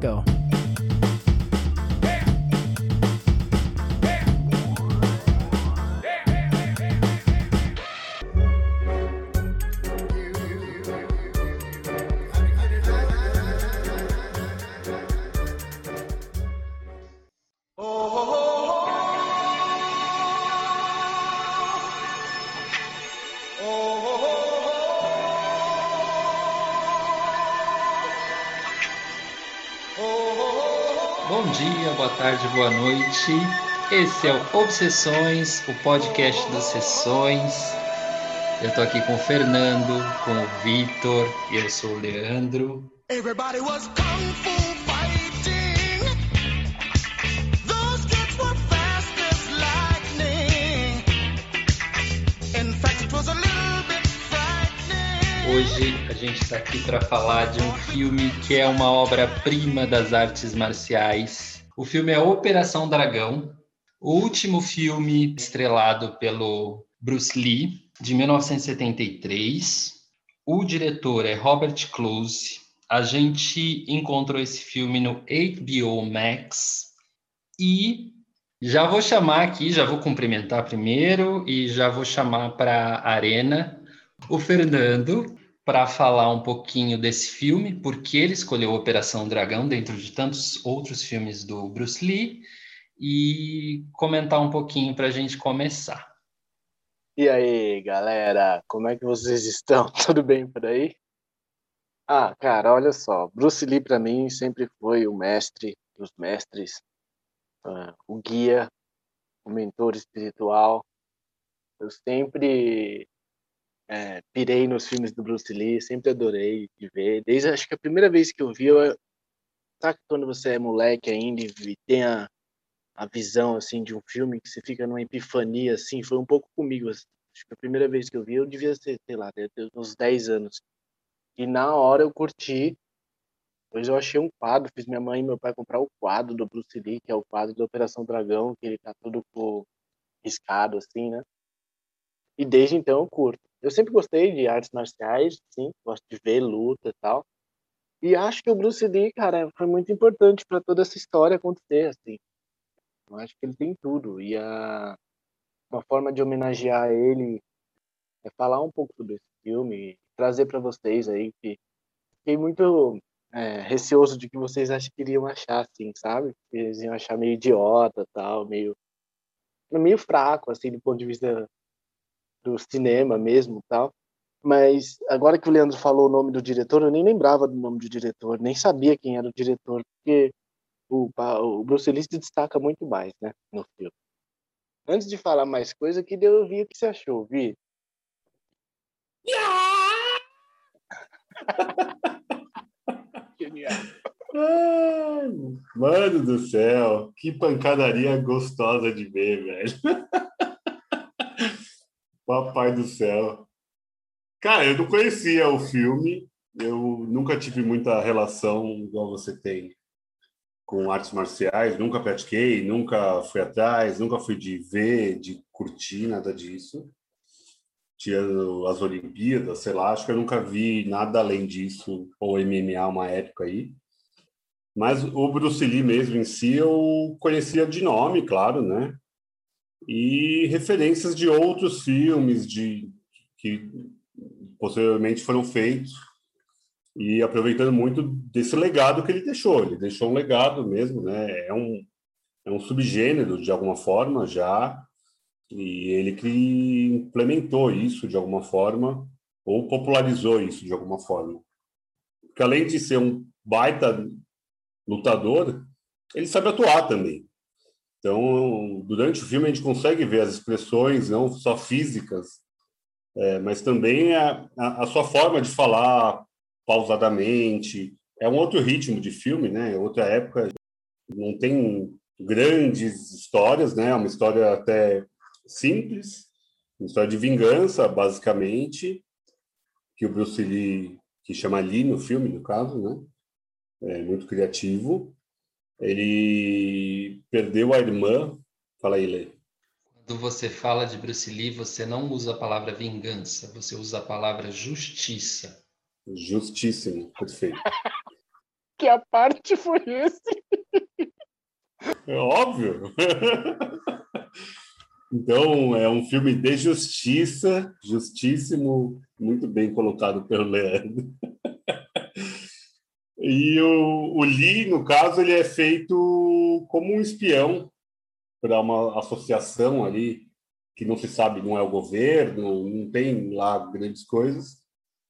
Go. Tarde, boa noite. Esse é o Obsessões, o podcast das sessões. Eu tô aqui com o Fernando, com o Vitor e eu sou o Leandro. Everybody was kung fu fighting. Those kids were fast as lightning. In fact, it was a little bit frightening. Hoje a gente está aqui para falar de um filme que é uma obra-prima das artes marciais. O filme é Operação Dragão, o último filme estrelado pelo Bruce Lee, de 1973. O diretor é Robert Close. A gente encontrou esse filme no HBO Max e já vou chamar aqui, já vou cumprimentar primeiro e já vou chamar para a arena o Fernando para falar um pouquinho desse filme, porque ele escolheu Operação Dragão dentro de tantos outros filmes do Bruce Lee e comentar um pouquinho para a gente começar. E aí, galera, como é que vocês estão? Tudo bem por aí? Ah, cara, olha só, Bruce Lee para mim sempre foi o mestre dos mestres, ah, o guia, o mentor espiritual. Eu sempre é, pirei nos filmes do Bruce Lee, sempre adorei de ver. Desde acho que a primeira vez que eu vi, eu, sabe quando você é moleque ainda e tem a, a visão assim de um filme que você fica numa epifania assim, foi um pouco comigo. assim. Acho que a primeira vez que eu vi, eu devia ser, sei lá, uns 10 anos. E na hora eu curti. Depois eu achei um quadro, fiz minha mãe e meu pai comprar o quadro do Bruce Lee, que é o quadro da Operação Dragão, que ele tá todo riscado assim, né? E desde então eu curto. Eu sempre gostei de artes marciais, sim, gosto de ver luta e tal. E acho que o Bruce Lee, cara, foi muito importante para toda essa história acontecer, assim. Eu acho que ele tem tudo. E a uma forma de homenagear ele é falar um pouco sobre esse filme, trazer para vocês aí que fiquei muito é, receoso de que vocês acham que iriam achar, assim, sabe? Que eles iam achar meio idiota, tal, meio meio fraco, assim, do ponto de vista do cinema mesmo, tal. Mas agora que o Leandro falou o nome do diretor, eu nem lembrava do nome do diretor, nem sabia quem era o diretor, porque o, o Bruce Lee se destaca muito mais, né, no filme. Antes de falar mais coisa, eu queria ouvir o que você achou, Vi. Genial. Mano do céu, que pancadaria gostosa de ver, velho. Papai do céu. Cara, eu não conhecia o filme, eu nunca tive muita relação igual você tem com artes marciais, nunca pratiquei, nunca fui atrás, nunca fui de ver, de curtir, nada disso. Tirando as Olimpíadas, sei lá, acho que eu nunca vi nada além disso, ou MMA uma época aí. Mas o Bruce Lee mesmo em si eu conhecia de nome, claro, né? E referências de outros filmes de que posteriormente foram feitos e aproveitando muito desse legado que ele deixou. Ele deixou um legado mesmo, né? É um é um subgênero de alguma forma já e ele que implementou isso de alguma forma ou popularizou isso de alguma forma. Porque além de ser um baita lutador, ele sabe atuar também. Então, durante o filme, a gente consegue ver as expressões, não só físicas, é, mas também a, a, a sua forma de falar pausadamente. É um outro ritmo de filme, né? É outra época. Não tem grandes histórias, né? É uma história até simples, uma história de vingança, basicamente, que o Bruce Lee, que chama Lee no filme, no caso, né? É muito criativo. Ele perdeu a irmã. Fala aí, Lê. Quando você fala de Bruce Lee, você não usa a palavra vingança, você usa a palavra justiça. Justíssimo, perfeito. que a parte foi esse. É óbvio. Então, é um filme de justiça, justíssimo, muito bem colocado pelo Leandro. E o, o Lee, no caso, ele é feito como um espião para uma associação ali que não se sabe, não é o governo, não tem lá grandes coisas,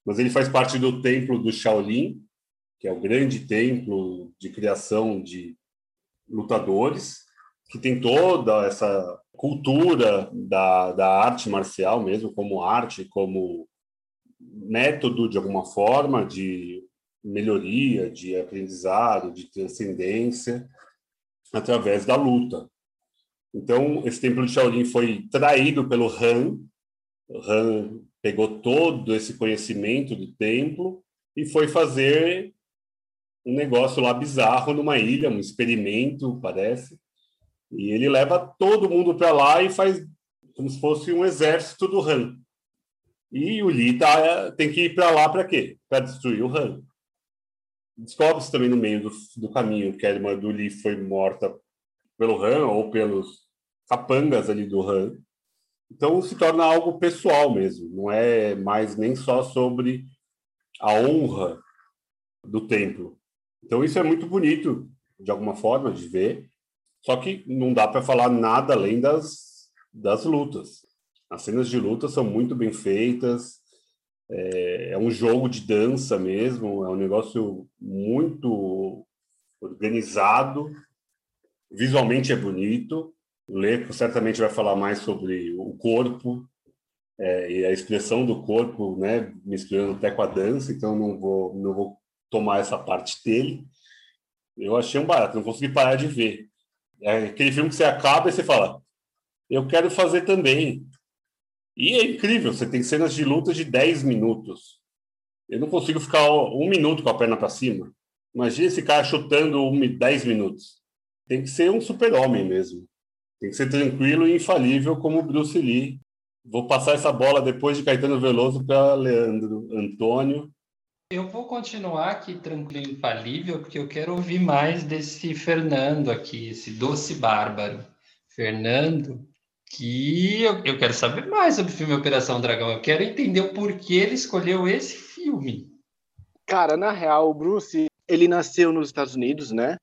mas ele faz parte do templo do Shaolin, que é o grande templo de criação de lutadores, que tem toda essa cultura da, da arte marcial mesmo, como arte, como método de alguma forma de melhoria, de aprendizado, de transcendência, através da luta. Então, esse templo de Shaolin foi traído pelo Han. Han pegou todo esse conhecimento do templo e foi fazer um negócio lá bizarro numa ilha, um experimento, parece. E ele leva todo mundo para lá e faz como se fosse um exército do Han. E o Li tá, tem que ir para lá para quê? Para destruir o Han. Descobre-se também no meio do, do caminho que a irmã do Li foi morta pelo Han ou pelos capangas ali do Han. Então se torna algo pessoal mesmo, não é mais nem só sobre a honra do templo. Então isso é muito bonito de alguma forma de ver, só que não dá para falar nada além das, das lutas. As cenas de luta são muito bem feitas, é, é um jogo de dança mesmo, é um negócio muito organizado, visualmente é bonito. O Leco certamente vai falar mais sobre o corpo é, e a expressão do corpo, né, misturando até com a dança, então não vou, não vou tomar essa parte dele. Eu achei um barato, não consegui parar de ver. É aquele filme que você acaba e você fala, eu quero fazer também. E é incrível, você tem cenas de luta de 10 minutos. Eu não consigo ficar um minuto com a perna para cima. Imagina esse cara chutando um, 10 minutos. Tem que ser um super-homem mesmo. Tem que ser tranquilo e infalível como Bruce Lee. Vou passar essa bola depois de Caetano Veloso para Leandro Antônio. Eu vou continuar aqui tranquilo e infalível, porque eu quero ouvir mais desse Fernando aqui, esse doce bárbaro. Fernando, que eu, eu quero saber mais sobre o filme Operação Dragão. Eu quero entender o porquê ele escolheu esse filme. Cara, na real, o Bruce, ele nasceu nos Estados Unidos, né?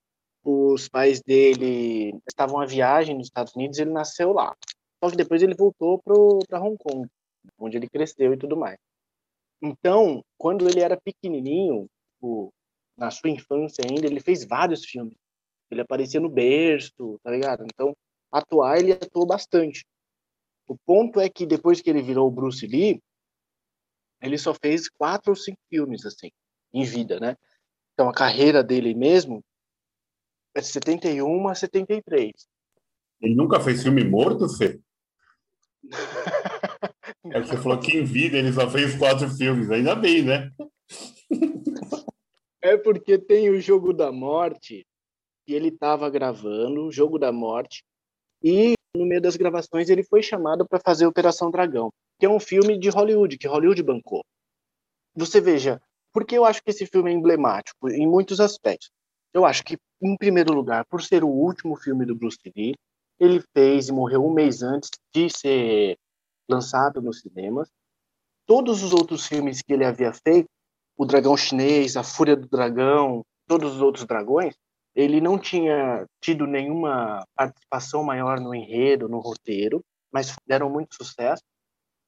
Os pais dele estavam a viagem nos Estados Unidos, ele nasceu lá. Só que depois ele voltou para Hong Kong, onde ele cresceu e tudo mais. Então, quando ele era pequenininho, o, na sua infância ainda, ele fez vários filmes. Ele aparecia no berço, tá ligado? Então, atuar ele atuou bastante. O ponto é que depois que ele virou o Bruce Lee, ele só fez quatro ou cinco filmes assim em vida, né? Então a carreira dele mesmo é de 71 a 73. Ele nunca fez filme morto, Fê? É que você falou que em vida ele só fez quatro filmes, ainda bem, né? É porque tem o Jogo da Morte, e ele estava gravando o Jogo da Morte, e no meio das gravações ele foi chamado para fazer Operação Dragão, que é um filme de Hollywood, que Hollywood bancou. Você veja, porque eu acho que esse filme é emblemático em muitos aspectos. Eu acho que, em primeiro lugar, por ser o último filme do Bruce Lee, ele fez e morreu um mês antes de ser lançado nos cinemas. Todos os outros filmes que ele havia feito, O Dragão Chinês, A Fúria do Dragão, todos os outros dragões, ele não tinha tido nenhuma participação maior no enredo, no roteiro, mas deram muito sucesso.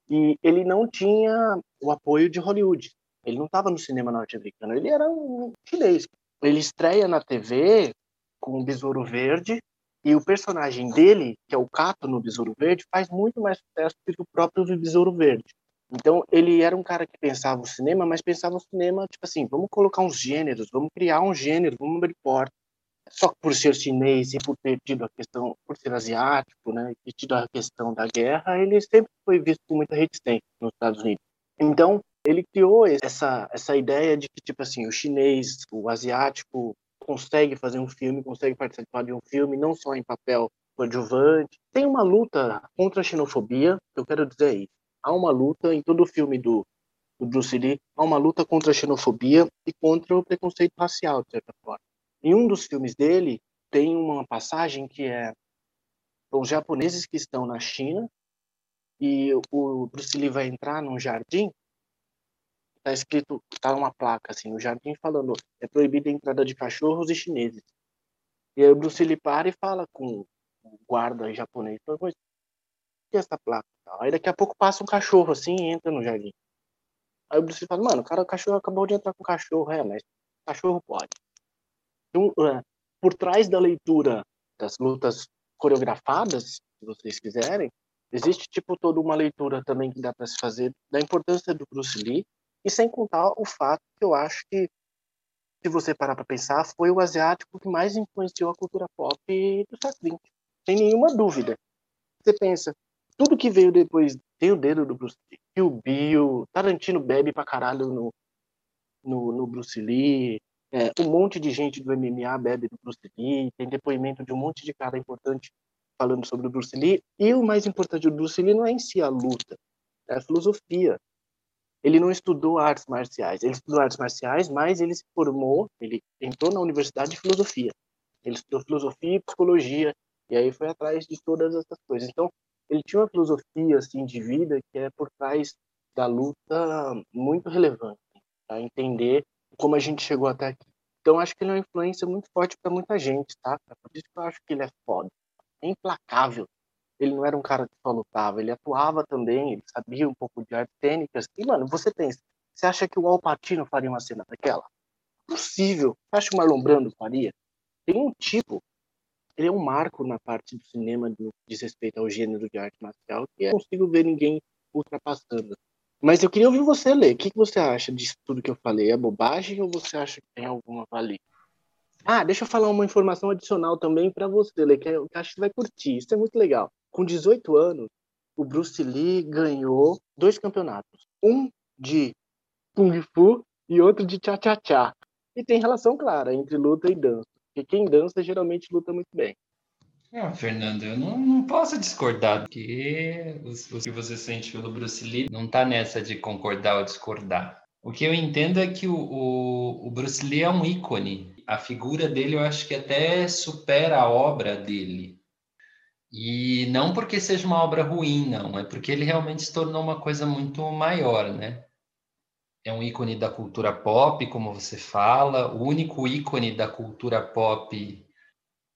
E ele não tinha o apoio de Hollywood. Ele não estava no cinema norte-americano, ele era um chinês. Ele estreia na TV com o Besouro Verde e o personagem dele, que é o Cato no Besouro Verde, faz muito mais sucesso do que o próprio Besouro Verde. Então, ele era um cara que pensava o cinema, mas pensava o cinema, tipo assim, vamos colocar uns gêneros, vamos criar um gênero, vamos abrir porta. Só que por ser chinês e por ter tido a questão, por ser asiático, né, e tido a questão da guerra, ele sempre foi visto com muita resistência nos Estados Unidos. Então, ele criou essa, essa ideia de que, tipo assim, o chinês, o asiático, consegue fazer um filme, consegue participar de um filme, não só em papel coadjuvante. Tem uma luta contra a xenofobia, eu quero dizer isso. Há uma luta em todo o filme do, do Bruce Lee a uma luta contra a xenofobia e contra o preconceito racial, de certa forma. Em um dos filmes dele, tem uma passagem que é os japoneses que estão na China e o Bruce Lee vai entrar num jardim, tá escrito, tá uma placa assim no jardim falando é proibida a entrada de cachorros e chineses. E aí o Bruce Lee para e fala com o guarda japonês, mas o que é essa placa? Aí daqui a pouco passa um cachorro assim e entra no jardim. Aí o Bruce Lee fala, mano, o cara, o cachorro acabou de entrar com o cachorro, é, mas cachorro pode. Então, uh, por trás da leitura das lutas coreografadas, se vocês quiserem, existe tipo toda uma leitura também que dá para se fazer da importância do Bruce Lee e sem contar o fato que eu acho que se você parar para pensar foi o asiático que mais influenciou a cultura pop do século XX, sem nenhuma dúvida. Você pensa, tudo que veio depois tem o dedo do Bruce Lee, o Bill, Tarantino bebe pra caralho no, no, no Bruce Lee, é, um monte de gente do MMA bebe do Bruce Lee, tem depoimento de um monte de cara importante falando sobre o Bruce Lee. E o mais importante do Bruce Lee não é em si a luta, é a filosofia. Ele não estudou artes marciais, ele estudou artes marciais, mas ele se formou, ele entrou na universidade de filosofia. Ele estudou filosofia e psicologia, e aí foi atrás de todas essas coisas. Então, ele tinha uma filosofia assim de vida que é por trás da luta muito relevante para entender como a gente chegou até aqui. Então acho que ele é uma influência muito forte para muita gente, tá? Por isso que eu acho que ele é foda. É implacável. Ele não era um cara que só lutava, ele atuava também, ele sabia um pouco de artes cênicas. E, mano, você pensa, você acha que o Al Pacino faria uma cena daquela? Possível. Você acha que o Marlon Brando faria? Tem um tipo, ele é um marco na parte do cinema no que diz respeito ao gênero de arte marcial que eu não consigo ver ninguém ultrapassando. Mas eu queria ouvir você ler. O que, você acha disso tudo que eu falei? É bobagem ou você acha que tem alguma valia? Ah, deixa eu falar uma informação adicional também para você, Lê, que eu acho que vai curtir. Isso é muito legal. Com 18 anos, o Bruce Lee ganhou dois campeonatos. Um de Kung Fu e outro de Cha-Cha-Cha. E tem relação clara entre luta e dança. Porque quem dança geralmente luta muito bem. Ah, Fernando, eu não, não posso discordar, porque o, o que você sente pelo Bruce Lee não tá nessa de concordar ou discordar. O que eu entendo é que o, o, o Bruce Lee é um ícone. A figura dele eu acho que até supera a obra dele. E não porque seja uma obra ruim, não. É porque ele realmente se tornou uma coisa muito maior, né? É um ícone da cultura pop, como você fala, o único ícone da cultura pop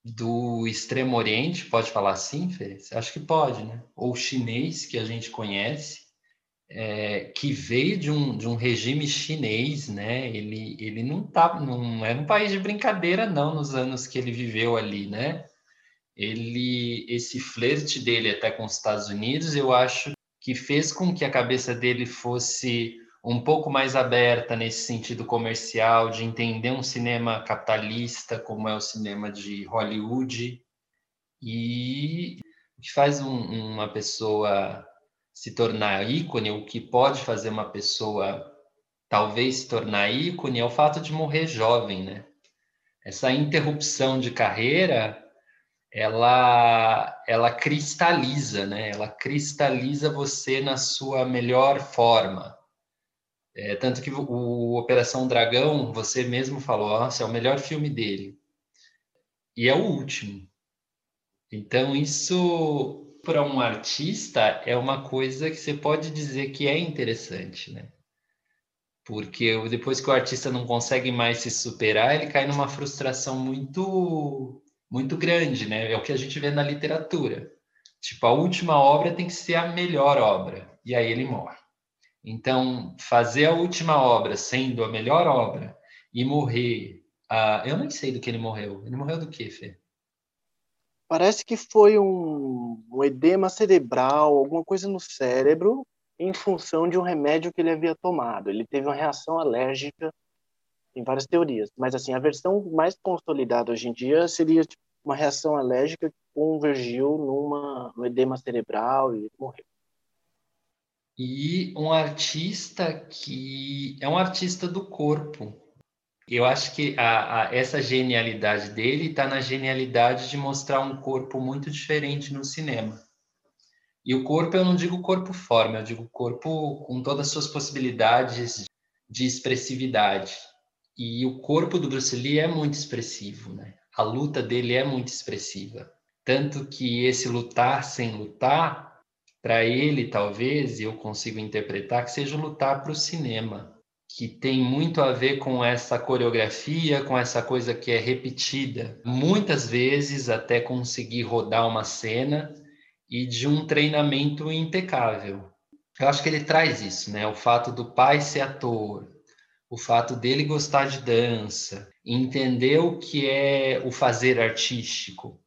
do Extremo Oriente, pode falar assim, Fê? Acho que pode, né? Ou chinês, que a gente conhece, é, que veio de um, de um regime chinês, né? Ele, ele não, tá, não era um país de brincadeira, não, nos anos que ele viveu ali, né? Ele, esse flerte dele até com os Estados Unidos, eu acho que fez com que a cabeça dele fosse um pouco mais aberta nesse sentido comercial, de entender um cinema capitalista, como é o cinema de Hollywood, e o que faz um, uma pessoa se tornar ícone, o que pode fazer uma pessoa talvez se tornar ícone é o fato de morrer jovem, né? Essa interrupção de carreira, ela ela cristaliza, né? Ela cristaliza você na sua melhor forma. É, tanto que o Operação Dragão, você mesmo falou, é o melhor filme dele. E é o último. Então, isso, para um artista, é uma coisa que você pode dizer que é interessante, né? Porque depois que o artista não consegue mais se superar, ele cai numa frustração muito, muito grande, né? É o que a gente vê na literatura. Tipo, a última obra tem que ser a melhor obra. E aí ele morre. Então, fazer a última obra sendo a melhor obra e morrer. Uh, eu nem sei do que ele morreu. Ele morreu do que, Fê? Parece que foi um, um edema cerebral, alguma coisa no cérebro, em função de um remédio que ele havia tomado. Ele teve uma reação alérgica, tem várias teorias, mas assim, a versão mais consolidada hoje em dia seria tipo, uma reação alérgica que convergiu numa, num edema cerebral e morreu e um artista que é um artista do corpo. Eu acho que a, a, essa genialidade dele está na genialidade de mostrar um corpo muito diferente no cinema. E o corpo, eu não digo corpo forma, eu digo corpo com todas as suas possibilidades de expressividade. E o corpo do Bruce Lee é muito expressivo, né? A luta dele é muito expressiva. Tanto que esse lutar sem lutar, para ele, talvez, eu consigo interpretar, que seja lutar para o cinema, que tem muito a ver com essa coreografia, com essa coisa que é repetida, muitas vezes até conseguir rodar uma cena e de um treinamento impecável. Eu acho que ele traz isso, né? O fato do pai ser ator, o fato dele gostar de dança, entender o que é o fazer artístico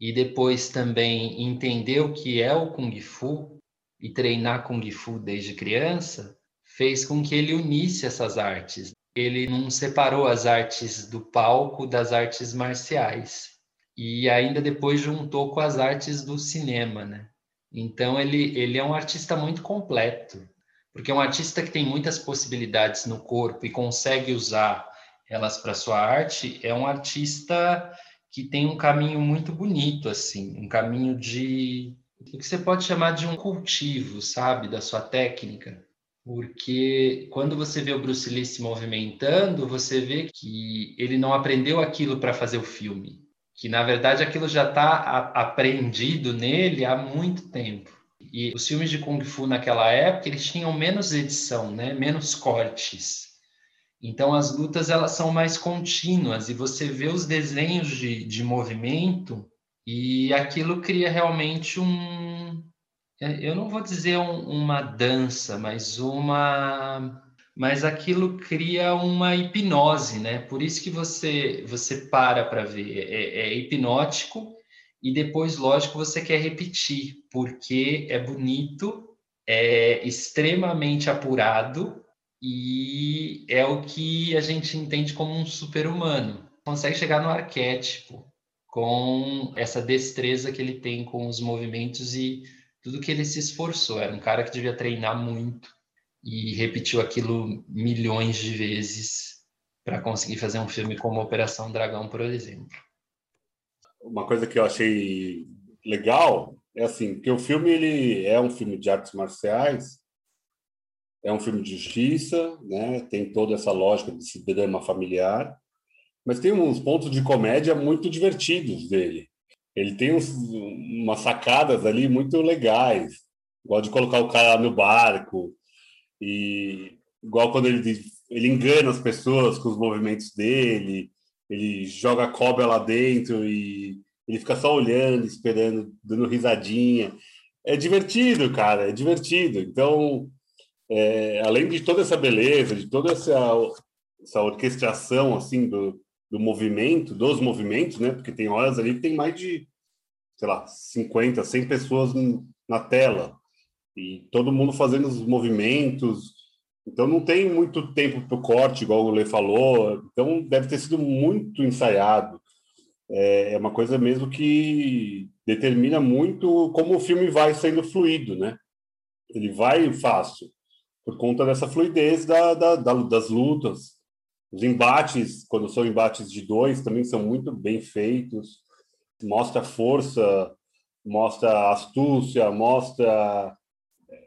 e depois também entender o que é o Kung Fu e treinar Kung Fu desde criança, fez com que ele unisse essas artes. Ele não separou as artes do palco das artes marciais. E ainda depois juntou com as artes do cinema, né? Então ele, ele é um artista muito completo. Porque um artista que tem muitas possibilidades no corpo e consegue usar elas para sua arte é um artista que tem um caminho muito bonito assim, um caminho de o que você pode chamar de um cultivo, sabe, da sua técnica. Porque quando você vê o Bruce Lee se movimentando, você vê que ele não aprendeu aquilo para fazer o filme, que na verdade aquilo já está aprendido nele há muito tempo. E os filmes de Kung Fu naquela época, eles tinham menos edição, né? menos cortes. Então as lutas elas são mais contínuas e você vê os desenhos de, de movimento e aquilo cria realmente um, eu não vou dizer um, uma dança, mas uma, mas aquilo cria uma hipnose, né? Por isso que você você para para ver, é, é hipnótico e depois, lógico, você quer repetir, porque é bonito, é extremamente apurado e é o que a gente entende como um super-humano. Consegue chegar no arquétipo com essa destreza que ele tem com os movimentos e tudo que ele se esforçou. Era um cara que devia treinar muito e repetiu aquilo milhões de vezes para conseguir fazer um filme como Operação Dragão, por exemplo uma coisa que eu achei legal é assim que o filme ele é um filme de artes marciais é um filme de justiça né tem toda essa lógica de drama familiar mas tem uns pontos de comédia muito divertidos dele ele tem uns, umas sacadas ali muito legais igual de colocar o cara no barco e igual quando ele ele engana as pessoas com os movimentos dele ele joga a cobra lá dentro e ele fica só olhando, esperando, dando risadinha. É divertido, cara, é divertido. Então, é, além de toda essa beleza, de toda essa, essa orquestração assim do, do movimento, dos movimentos, né? Porque tem horas ali que tem mais de, sei lá, 50, 100 pessoas na tela e todo mundo fazendo os movimentos, então não tem muito tempo para o corte, igual o Lê falou. Então deve ter sido muito ensaiado. É, é uma coisa mesmo que determina muito como o filme vai sendo fluido, né? Ele vai fácil por conta dessa fluidez da, da, da, das lutas. Os embates, quando são embates de dois, também são muito bem feitos. Mostra força, mostra astúcia, mostra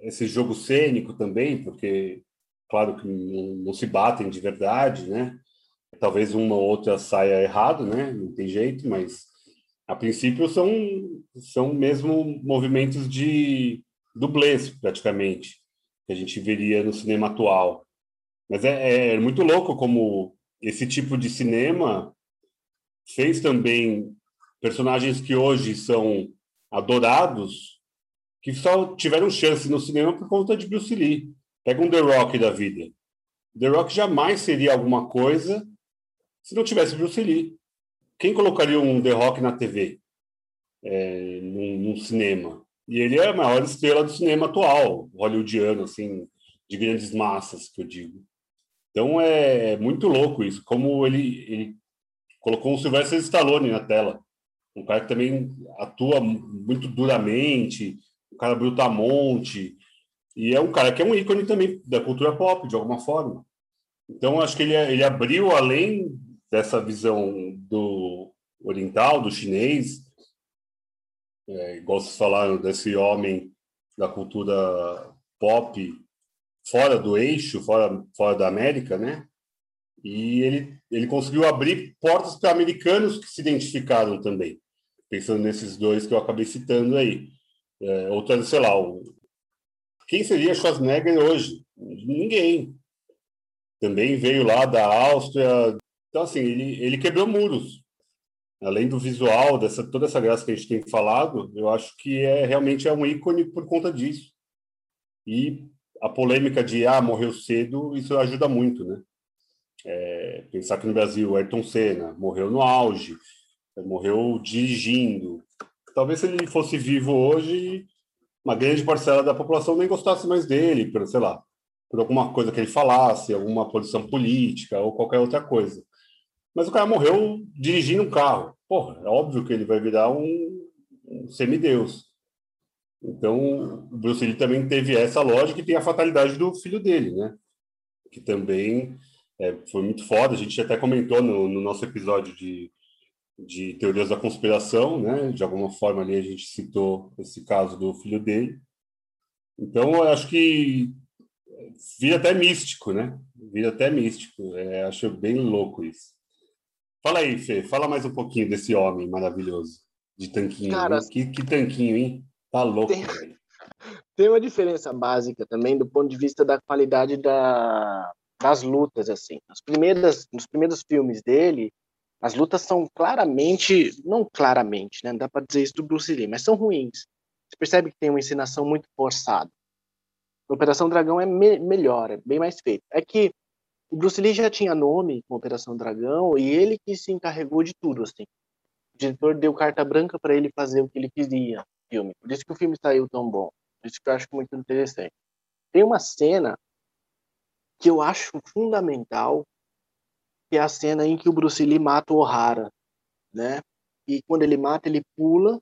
esse jogo cênico também, porque claro que não, não, se batem de verdade, né? Talvez uma ou outra saia errado, né? Não tem jeito, mas a princípio são são mesmo movimentos de dublês praticamente que a gente veria no cinema atual. Mas é, é muito louco como esse tipo de cinema fez também personagens que hoje são adorados que só tiveram chance no cinema por conta de Bruce Lee. Pega um The Rock da vida. The Rock jamais seria alguma coisa se não tivesse Bruce Lee. Quem colocaria um The Rock na TV? É, num, num, cinema? E ele é a maior estrela do cinema atual, hollywoodiano, assim, de grandes massas, que eu digo. Então é muito louco isso, como ele, ele colocou um Sylvester Stallone na tela. Um cara que também atua muito duramente, um cara brutamonte, e é um cara que é um ícone também da cultura pop, de alguma forma. Então, acho que ele, ele abriu além dessa visão do oriental, do chinês, é, igual vocês falaram, desse homem da cultura pop fora do eixo, fora, fora da América, né? E ele, ele conseguiu abrir portas para americanos que se identificaram também, pensando nesses dois que eu acabei citando aí. É, outra, sei lá, o... quem seria Schwarzenegger hoje? Ninguém. Também veio lá da Áustria. Então, assim, ele, ele quebrou muros. Além do visual, dessa toda essa graça que a gente tem falado, eu acho que é realmente é um ícone por conta disso. E a polêmica de ah, morreu cedo, isso ajuda muito, né? É, pensar que no Brasil, Ayrton Senna morreu no auge, morreu dirigindo. Talvez se ele fosse vivo hoje, uma grande parcela da população nem gostasse mais dele, por, sei lá, por alguma coisa que ele falasse, alguma posição política ou qualquer outra coisa. Mas o cara morreu dirigindo um carro. Porra, é óbvio que ele vai virar um, um semideus. Então, o Bruce Lee também teve essa lógica e tem a fatalidade do filho dele, né? Que também é, foi muito foda. A gente até comentou no, no, nosso episódio de, de teorias da conspiração, né? De alguma forma ali a gente citou esse caso do filho dele. Então, eu acho que vira até místico, né? Vira até místico. É, acho bem louco isso. Fala aí, Fê. Fala mais um pouquinho desse homem maravilhoso de tanquinho. Cara, que, que tanquinho, hein? Tá louco, tem, tem uma diferença básica também do ponto de vista da qualidade da, das lutas, assim. As primeiras, nos primeiros filmes dele, as lutas são claramente, não claramente, né? Não dá para dizer isso do Bruce Lee, mas são ruins. Você percebe que tem uma ensinação muito forçada. Operação Dragão é me melhor, é bem mais feito. É que o Bruce Lee já tinha nome com Operação Dragão e ele que se encarregou de tudo, assim. O diretor deu carta branca para ele fazer o que ele queria, filme. Por isso que o filme saiu tão bom. Por isso que eu acho muito interessante. Tem uma cena que eu acho fundamental, que é a cena em que o Bruce Lee mata o O'Hara, né? E quando ele mata, ele pula,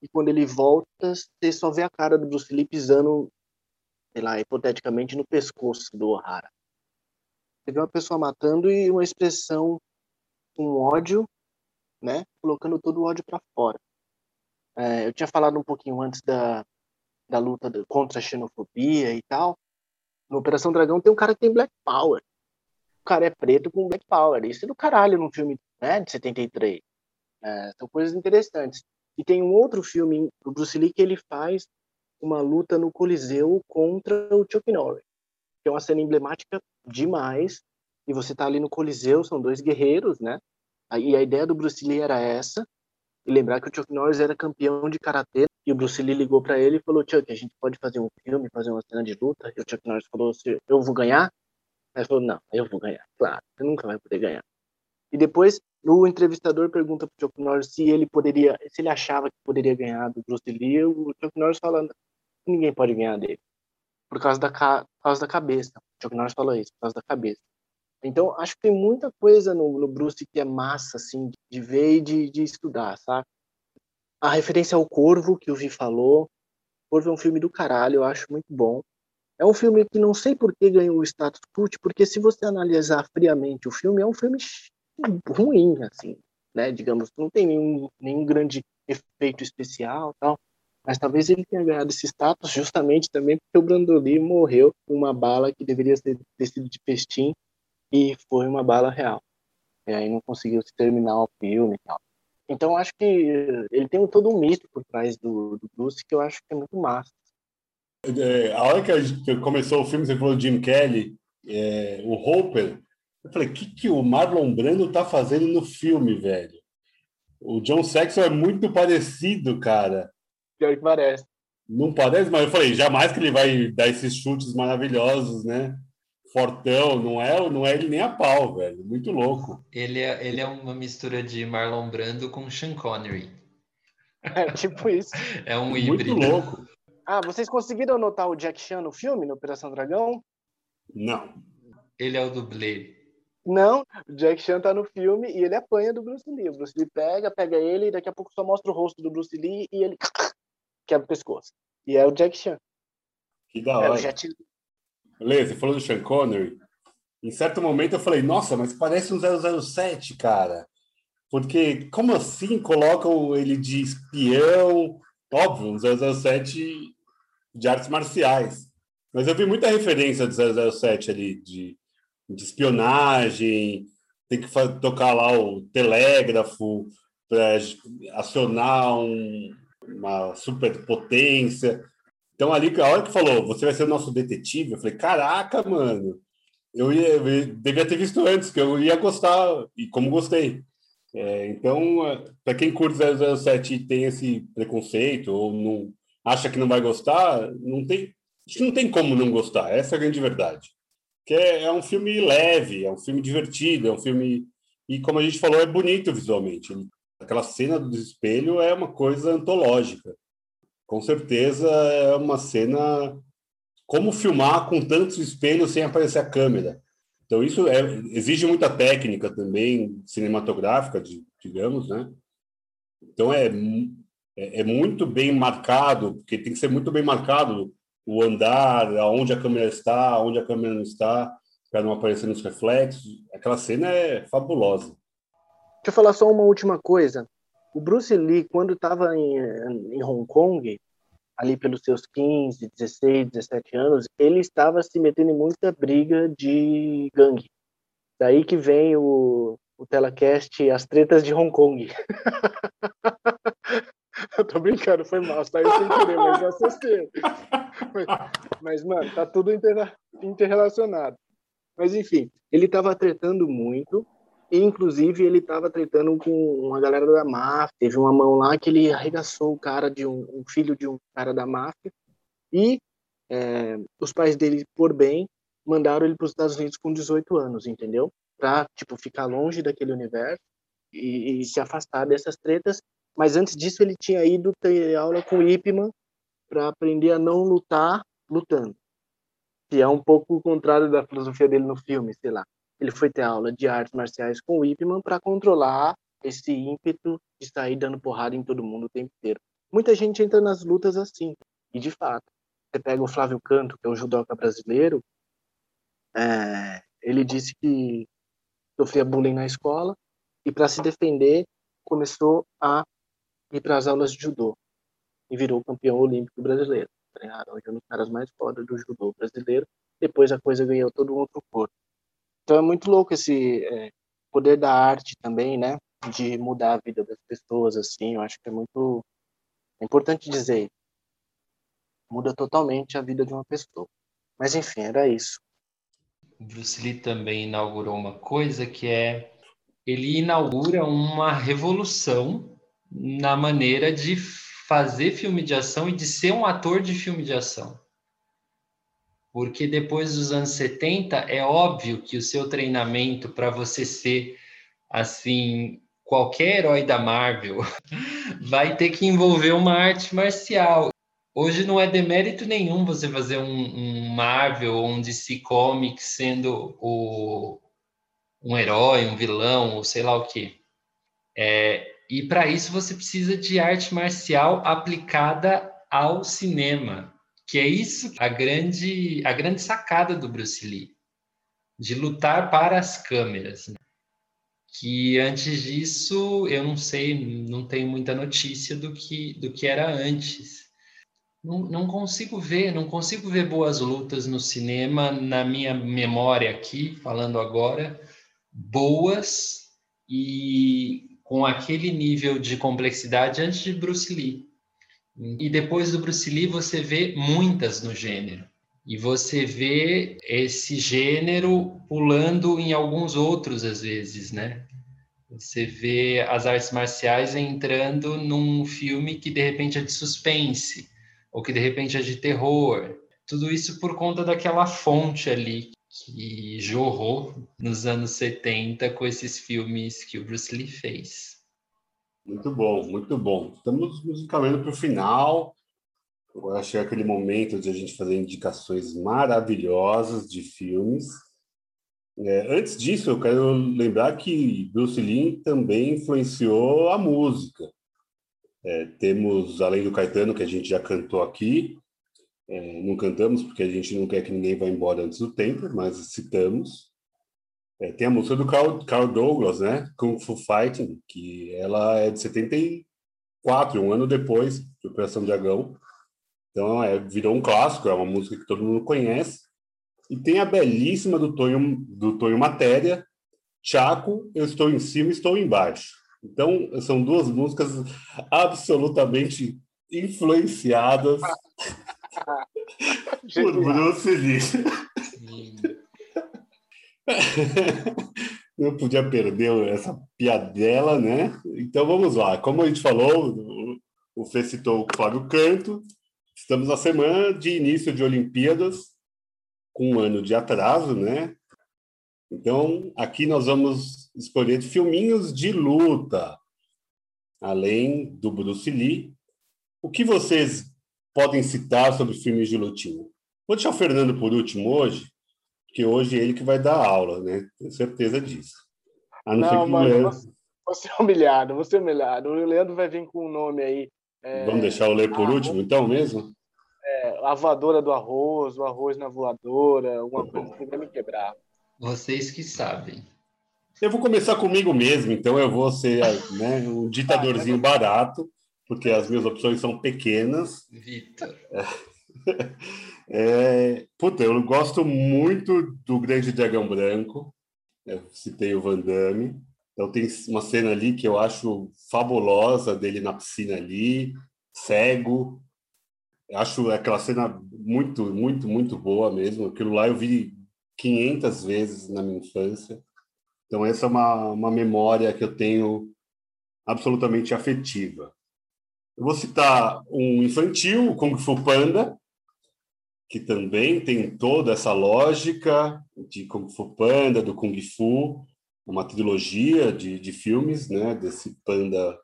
e quando ele volta, você só vê a cara do Bruce Lee pisando, sei lá, hipoteticamente no pescoço do O'Hara. Vê uma pessoa matando e uma expressão com ódio, né? Colocando todo o ódio para fora. É, eu tinha falado um pouquinho antes da, da luta contra a xenofobia e tal, no Operação Dragão tem um cara que tem Black Power. O cara é preto com Black Power. Isso é do caralho num filme né, de 73. É, são coisas interessantes. E tem um outro filme do Bruce Lee que ele faz uma luta no Coliseu contra o Chuck Norris. Que é uma cena emblemática demais. E você tá ali no Coliseu, são dois guerreiros, né? E a ideia do Bruce Lee era essa. E lembrar que o Chuck Norris era campeão de karatê e o Bruce Lee ligou para ele e falou: Chuck, a gente pode fazer um filme, fazer uma cena de luta? E o Chuck Norris falou: Eu vou ganhar? Aí ele falou: Não, eu vou ganhar. Claro, você nunca vai poder ganhar. E depois o entrevistador pergunta para o Chuck Norris se ele poderia, se ele achava que poderia ganhar do Bruce Lee. O Chuck Norris falando: Ninguém pode ganhar dele por causa da, por causa da cabeça. O Chuck Norris falou isso, por causa da cabeça. Então, acho que tem muita coisa no, no Bruce que é massa, assim, de ver e de, de estudar, sabe? A referência ao Corvo, que o Vi falou. Corvo é um filme do caralho, eu acho muito bom. É um filme que não sei por que ganhou o status cult, porque se você analisar friamente o filme, é um filme ruim, assim, né? Digamos, não tem nenhum, nenhum grande efeito especial tal. Mas talvez ele tenha ganhado esse status justamente também porque o Brandoli morreu com uma bala que deveria ter, sido de festim e foi uma bala real. E aí não conseguiu se terminar o filme e tal. Então acho que ele tem todo um mito por trás do, do Bruce que eu acho que é muito massa. É, a hora que, a gente começou o filme, você falou Jim Kelly, é, o Hopper, eu falei, o que, que o Marlon Brando tá fazendo no filme, velho? O John Saxon é muito parecido, cara. Pior que parece. Não parece, mas eu falei, jamais que ele vai dar esses chutes maravilhosos, né? fortão, não é, não é ele nem a pau, velho. Muito louco. Ele é, ele é uma mistura de Marlon Brando com Sean Connery. É tipo isso. É um Muito híbrido. louco. Ah, vocês conseguiram notar o Jack Chan no filme, no Operação Dragão? Não. Ele é o dublê. Não, o Jack Chan tá no filme e ele apanha do Bruce Lee. O Bruce Lee pega, pega ele e daqui a pouco só mostra o rosto do Bruce Lee e ele quebra o pescoço. E é o Jack Chan. Que da É hora. o Jet. Lê, você falou do Sean Connery. Em certo momento eu falei, nossa, mas parece um 007, cara. Porque como assim colocam ele de espião? Óbvio, um 007 de artes marciais. Mas eu vi muita referência do 007 ali, de, de espionagem, tem que tocar lá o telégrafo para acionar um- uma superpotência. Então, ali, a hora que falou, você vai ser o nosso detetive, eu falei, caraca, mano, eu, ia, eu devia ter visto antes, que eu ia gostar, e como gostei. É, então, para quem curte 007 e tem esse preconceito, ou não acha que não vai gostar, não tem, não tem como não gostar, essa é a grande verdade. Que é, é um filme leve, é um filme divertido, é um filme. E como a gente falou, é bonito visualmente. Aquela cena do espelho é uma coisa antológica. Com certeza é uma cena. Como filmar com tantos espelhos sem aparecer a câmera? Então, isso é, exige muita técnica também, cinematográfica, digamos, né? Então, é, é, é muito bem marcado, porque tem que ser muito bem marcado o andar, aonde a câmera está, aonde a câmera não está, para não aparecer nos reflexos. Aquela cena é fabulosa. Eu falar só uma última coisa. O Bruce Lee, quando estava em, em Hong Kong, ali pelos seus 15, 16, 17 anos, ele estava se metendo em muita briga de gangue. Daí que vem o, o telecast As Tretas de Hong Kong. eu tô brincando, foi mal, saiu sem querer, mas eu assustei. Mas, mas, mano, tá tudo inter- interrelacionado. Mas, enfim, ele estava tretando muito, inclusive, ele estava tretando com uma galera da máfia. Teve uma mão lá que ele arregaçou o cara de um, um filho de um cara da máfia. E é, os pais dele, por bem, mandaram ele para os Estados Unidos com 18 anos, entendeu? Para tipo ficar longe daquele universo e, e se afastar dessas tretas. Mas antes disso, ele tinha ido ter aula com o Ip Man para aprender a não lutar lutando. Que é um pouco o contrário da filosofia dele no filme, sei lá ele foi ter aula de artes marciais com o Ip Man para controlar esse ímpeto de sair dando porrada em todo mundo o tempo inteiro. Muita gente entra nas lutas assim, e de fato, você pega o Flávio Canto, que é um judoca brasileiro, é, ele disse que sofria bullying na escola e para se defender começou a ir para as aulas de judô e virou campeão olímpico brasileiro. Tá? Hoje é um dos caras mais foda do judô brasileiro. Depois a coisa ganhou todo um outro corpo. Então é muito louco esse é, poder da arte também, né? De mudar a vida das pessoas, assim. Eu acho que é muito é importante dizer. Muda totalmente a vida de uma pessoa. Mas enfim, era isso. Bruce Lee também inaugurou uma coisa que é ele inaugura uma revolução na maneira de fazer filme de ação e de ser um ator de filme de ação. Porque depois dos anos 70 é óbvio que o seu treinamento para você ser assim qualquer herói da Marvel vai ter que envolver uma arte marcial. Hoje não é demérito nenhum você fazer um, um Marvel ou um DC Comics sendo o, um herói, um vilão, ou sei lá o que. É, e para isso você precisa de arte marcial aplicada ao cinema, que é isso a grande, a grande sacada do Bruce Lee, de lutar para as câmeras. Né? Que antes disso eu não sei, não tenho muita notícia do que, do que era antes não, não, consigo ver, não consigo ver boas lutas no cinema, na minha memória aqui, falando agora, boas e com aquele nível de complexidade antes de Bruce Lee. E depois do Bruce Lee, você vê muitas no gênero. E você vê esse gênero pulando em alguns outros, às vezes, né? Você vê as artes marciais entrando num filme que de repente é de suspense ou que de repente é de terror. Tudo isso por conta daquela fonte ali que jorrou nos anos 70 com esses filmes que o Bruce Lee fez. Muito bom, muito bom. Estamos nos encaminhando para o final. Eu achei aquele momento de a gente fazer indicações maravilhosas de filmes. É, antes disso, eu quero lembrar que Bruce Lee também influenciou a música. É, temos, além do Caetano, que a gente já cantou aqui, é, não cantamos porque a gente não quer que ninguém vá embora antes do tempo, mas citamos. É, tem a música do Carl, Carl, Douglas, né? Kung Fu Fighting, que ela é de 74, um ano depois de Operação Dragão. Então, é, virou um clássico, é uma música que todo mundo conhece. E tem a belíssima do Tonho, do Tonho Matéria, Chaco, Eu Estou em Cima, Estou Embaixo. Então, são duas músicas absolutamente influenciadas por. Bruce Lee. Não podia perder essa piadela, né? Então vamos lá. Como a gente falou, o- Fê citou o Flávio Canto. Estamos na semana de início de Olimpíadas, com um ano de atraso, né? Então, aqui nós vamos escolher filminhos de luta, além do Bruce Lee. O que vocês podem citar sobre filmes de lutinha? Vou deixar o Fernando por último hoje, porque hoje é ele que vai dar aula, né? Tenho certeza disso. A não, ser Não, que o mano, Leandro... você, é humilhado, você é humilhado. O Leandro vai vir com um nome aí. é, Vamos deixar o ler por ah, último, então mesmo? é, a voadora do arroz, o arroz na voadora, alguma coisa assim vai me quebrar. Vocês que sabem. Eu vou começar comigo mesmo, então eu vou ser né, um ditadorzinho barato, porque as minhas opções são pequenas. Vitor. É, puta, eu gosto muito do Grande Dragão Branco. Eu citei o Van Damme. Então tem uma cena ali que eu acho fabulosa dele na piscina ali, cego. Eu acho aquela cena muito, muito, muito boa mesmo. Aquilo lá eu vi 500 vezes na minha infância. Então essa é uma, uma memória que eu tenho absolutamente afetiva. Eu vou citar um infantil, Kung Fu Panda, que também tem toda essa lógica de Kung Fu Panda, do Kung Fu, uma trilogia de, de filmes, né, desse panda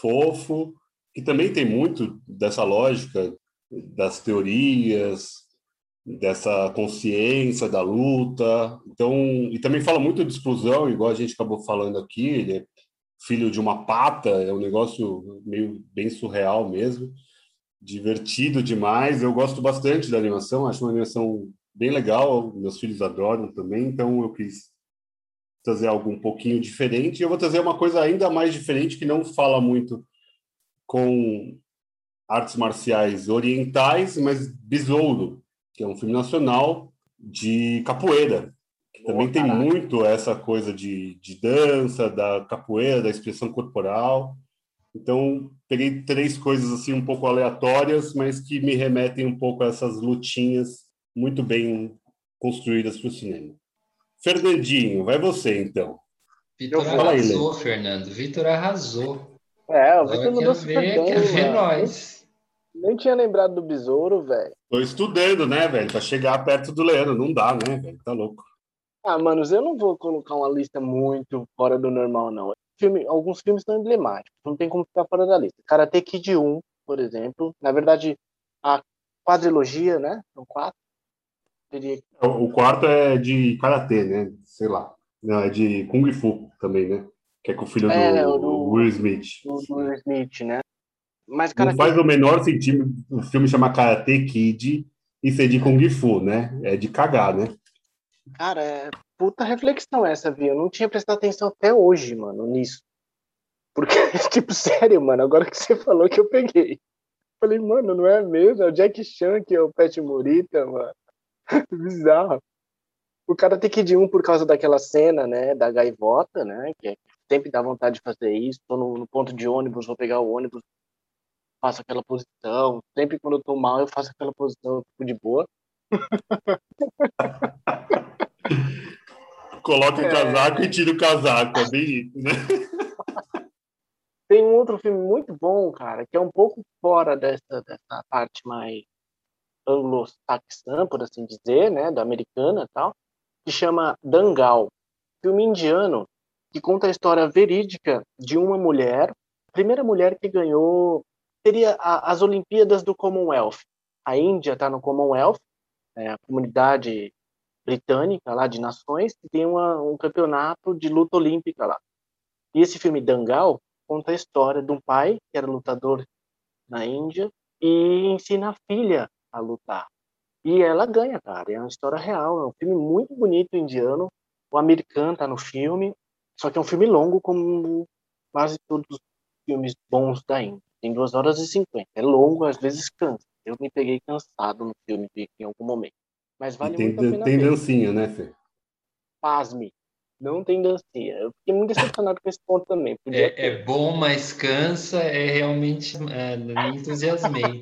fofo, que também tem muito dessa lógica das teorias, dessa consciência da luta. Então, e também fala muito de exclusão, igual a gente acabou falando aqui, ele é filho de uma pata, é um negócio meio bem surreal mesmo divertido demais. Eu gosto bastante da animação, acho uma animação bem legal. Meus filhos adoram também, então eu quis trazer algo um pouquinho diferente. Eu vou trazer uma coisa ainda mais diferente que não fala muito com artes marciais orientais, mas Besouro, que é um filme nacional de capoeira. Que também tem caralho. muito essa coisa de, de dança, da capoeira, da expressão corporal. Então, peguei três coisas assim um pouco aleatórias, mas que me remetem um pouco a essas lutinhas muito bem construídas para o cinema. Fernandinho, vai você então. Vitor falo aí, arrasou, Fernando. Vitor arrasou. É, o Vitor mandou super ver, bem, quer ver mano. nós. Nem tinha lembrado do besouro, velho. Tô estudando, né, velho, para chegar perto do Leandro. Não dá, né, velho? Tá louco. Ah, manos, eu não vou colocar uma lista muito fora do normal, não. Filme, alguns filmes são emblemáticos, não tem como ficar fora da lista. Karate Kid 1, por exemplo. Na verdade, a quadrilogia, né? São quatro. Teria O o quarto é de karatê, né? Sei lá. Não, é de kung fu também, né? Que é com o filho É, do, do- Will Smith. do Will Smith, né? Mas Não Karate faz o menor sentido o filme chamar Karate Kid e ser de kung fu, né? É de cagar, né? Cara, é puta reflexão essa, viu? Eu não tinha prestado atenção até hoje, mano, nisso. Porque, tipo, sério, mano, agora que você falou que eu peguei. Falei, mano, não é mesmo? É o Jack Chan que é o Pet Morita, mano. Bizarro. O cara tem que ir de um por causa daquela cena, né, da gaivota, né, que sempre dá vontade de fazer isso. Tô no, no ponto de ônibus, vou pegar o ônibus, faço aquela posição. Sempre quando eu tô mal, eu faço aquela posição, eu fico de boa. Coloca o É. casaco e tira o casaco, é bem isso, né? Tem um outro filme muito bom, cara, que é um pouco fora dessa, dessa parte mais anglo-saxã, por assim dizer, né, da americana e tal, que chama Dangal. Filme indiano que conta a história verídica de uma mulher, a primeira mulher que ganhou, seria a- as Olimpíadas do Commonwealth. A Índia está no Commonwealth, é a comunidade britânica lá de nações, que tem uma, um campeonato de luta olímpica lá. E esse filme Dangal conta a história de um pai que era lutador na Índia e ensina a filha a lutar. E ela ganha, cara. É uma história real. É um filme muito bonito indiano. O Amir Khan tá no filme. Só que é um filme longo, como quase todos os filmes bons da Índia. Tem duas horas e cinquenta. É longo, às vezes cansa. Eu me peguei cansado no filme em algum momento. Mas E vale tem, muito a pena tem ver. dancinha, né, Fê? Pasme. Não tem dancinha. Eu fiquei muito decepcionado com esse ponto também. Podia É, é bom, mas cansa, é realmente. É, me entusiasmei.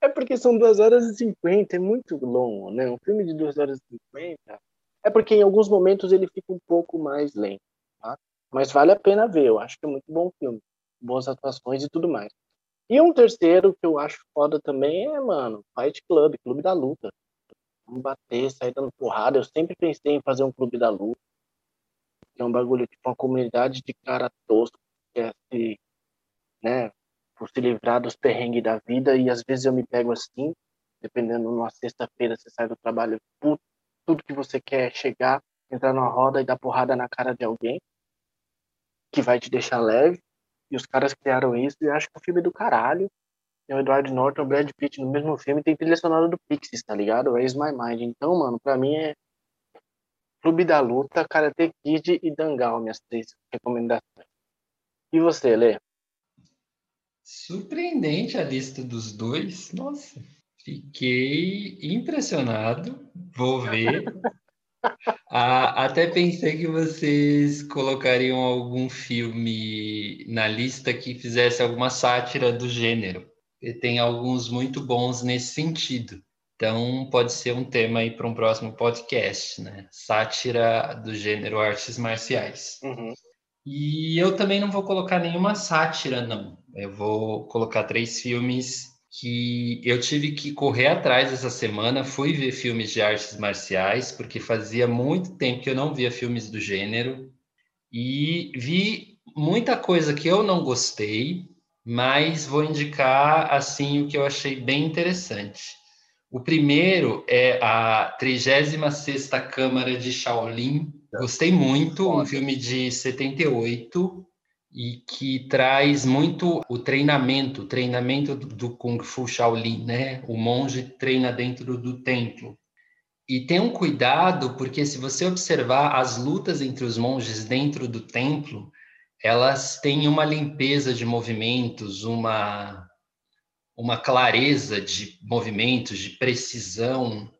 É porque são 2 horas e 50, é muito longo, né? Um filme de 2 horas e 50. É porque em alguns momentos ele fica um pouco mais lento, tá? Mas vale a pena ver, eu acho que é muito bom filme. Boas atuações e tudo mais. E um terceiro que eu acho foda também é, mano, Fight Club, Clube da Luta. Vamos bater, sair dando porrada. Eu sempre pensei em fazer um Clube da Luta. Que é um bagulho, tipo, uma comunidade de cara tosco que quer se, né, por se livrar dos perrengues da vida e às vezes eu me pego assim, dependendo numa sexta-feira você sai do trabalho, puto, tudo que você quer é chegar, entrar numa roda e dar porrada na cara de alguém que vai te deixar leve. E os caras criaram isso e acho que é um filme do caralho. Tem o Edward Norton o Brad Pitt no mesmo filme, tem trilha sonora do Pixies, tá ligado? Raise My Mind. Então, mano, pra mim é Clube da Luta, Karate Kid e Dangal, minhas três recomendações. E você, Lê? Surpreendente a lista dos dois. Nossa, fiquei impressionado. Vou ver. Ah, até pensei que vocês colocariam algum filme na lista que fizesse alguma sátira do gênero. Tem alguns muito bons nesse sentido. Então, pode ser um tema aí para um próximo podcast, né? Sátira do gênero artes marciais. Uhum. E eu também não vou colocar nenhuma sátira, não. Eu vou colocar três filmes que eu tive que correr atrás essa semana. Fui ver filmes de artes marciais, porque fazia muito tempo que eu não via filmes do gênero. E vi muita coisa que eu não gostei, mas vou indicar assim o que eu achei bem interessante. O primeiro é a 36ª Câmara de Shaolin. Gostei muito, um filme de 78 e que traz muito o treinamento, o treinamento do, Kung Fu Shaolin, né? O monge treina dentro do templo. E tem um cuidado, porque se você observar as lutas entre os monges dentro do templo, elas têm uma limpeza de movimentos, uma uma clareza de movimentos, de precisão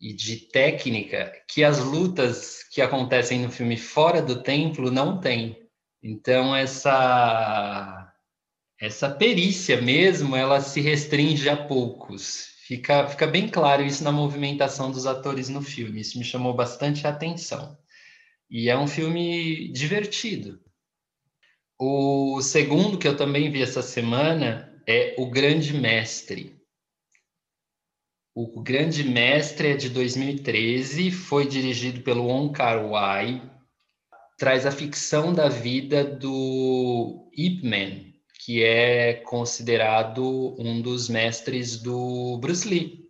e de técnica que as lutas que acontecem no filme fora do templo não têm. Então essa essa perícia mesmo, ela se restringe a poucos. Fica fica bem claro isso na movimentação dos atores no filme. Isso me chamou bastante a atenção. E é um filme divertido. O segundo que eu também vi essa semana é O Grande Mestre. O Grande Mestre é de 2013, foi dirigido pelo Wong Kar-wai, traz a ficção da vida do Ip Man, que é considerado um dos mestres do Bruce Lee.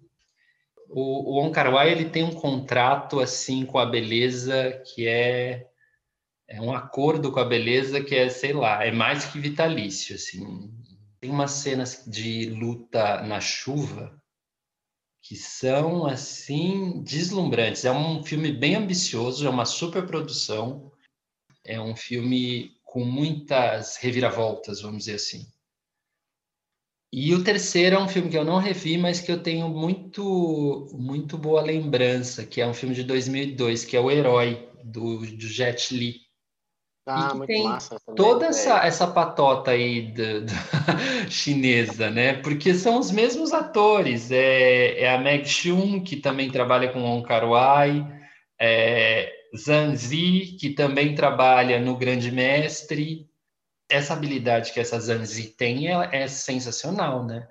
O, o Wong Kar-wai ele tem um contrato assim com a beleza que é é um acordo com a beleza que é, sei lá, é mais que vitalício assim. Tem umas cenas de luta na chuva que são assim deslumbrantes. É um filme bem ambicioso, é uma superprodução, é um filme com muitas reviravoltas, vamos dizer assim. E o terceiro é um filme que eu não revi, mas que eu tenho muito muito boa lembrança, que é um filme de 2002, que é O Herói do, do Jet Li. Ah, muito tem. Toda essa, essa patota aí da- da chinesa, né? Porque são os mesmos atores. É, é a Meg Chun, que também trabalha com Wong Kar-wai, é Zhang Zi, que também trabalha no Grande Mestre. Essa habilidade que essa Zhang Zi tem ela é sensacional, né?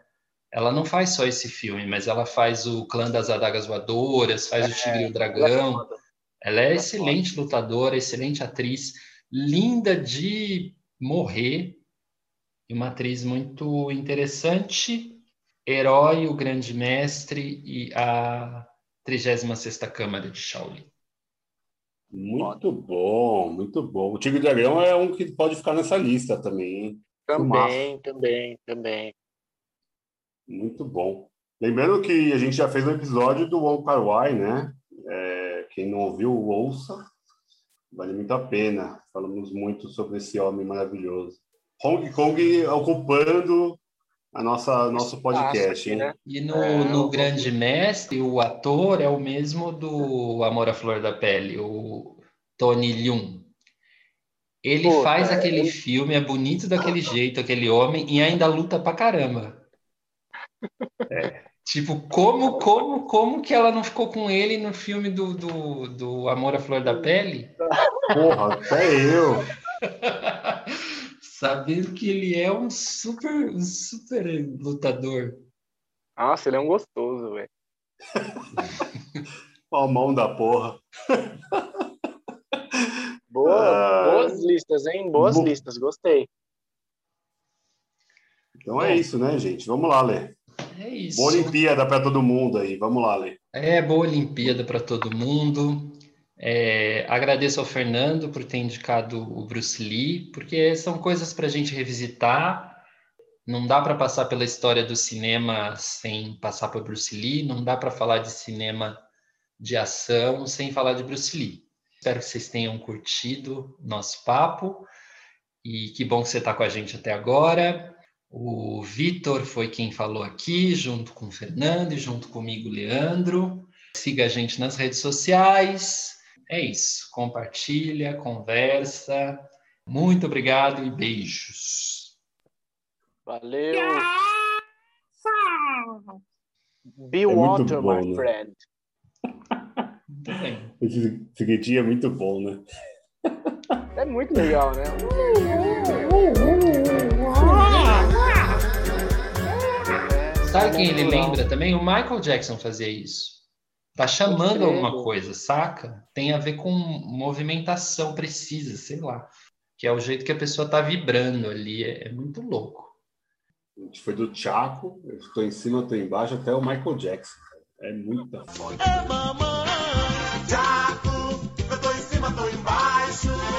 Ela não faz só esse filme, mas ela faz o Clã das Adagas Voadoras, faz o Tigre e o é Dragão. Ela é Ela é excelente lutadora, excelente atriz, linda de morrer, e uma atriz muito interessante. Herói, o Grande Mestre e a 36ª Câmara de Shaolin. Muito bom, muito bom. O Tigre e o Dragão é um que pode ficar nessa lista também, hein? Também, também, também. Muito bom. Lembrando que a gente já fez um episódio do Wong Kar Wai, né? É, quem não ouviu, ouça. Vale muito a pena. Falamos muito sobre esse homem maravilhoso. Hong Kong ocupando a nossa nosso podcast, hein? né? E no, É, no Grande Mestre, o ator é o mesmo do Amor à Flor da Pele, o Tony Leung. Ele Puta, faz aquele ele- filme, é bonito daquele jeito, aquele homem, e ainda luta pra caramba. Tipo, como, como, como que ela não ficou com ele no filme do, do, do Amor à Flor da Pele? Porra, até eu. Sabendo que ele é um super, um super lutador. Nossa, ele é um gostoso, velho. Ó, mão da porra. Boa, Ah. boas listas, hein? Boas Bo- listas, gostei. Então é isso, né, gente? Vamos lá, Lê. É isso. Boa Olimpíada para todo mundo aí. Vamos lá, Lê. É, boa Olimpíada para todo mundo. É, agradeço ao Fernando por ter indicado o Bruce Lee, porque são coisas para a gente revisitar. Não dá para passar pela história do cinema sem passar por Bruce Lee, não dá para falar de cinema de ação sem falar de Bruce Lee. Espero que vocês tenham curtido nosso papo e que bom que você está com a gente até agora. O Vitor foi quem falou aqui, junto com o Fernando e junto comigo, Leandro. Siga a gente nas redes sociais. É isso. Compartilha, conversa. Muito obrigado e beijos. Valeu. Be É water, bom, my né? friend. Muito bem. Esse esse é muito bom, né? É muito legal, né? Sabe quem ele lembra também? O Michael Jackson fazia isso. Tá chamando alguma coisa, saca? Tem a ver com movimentação precisa, sei lá. Que é o jeito que a pessoa tá vibrando ali. É, é muito louco. A gente foi do Chaco, eu estou em cima, eu estou embaixo, até o Michael Jackson. É muita foda. É mamãe, Jaco, eu tô em cima, tô embaixo.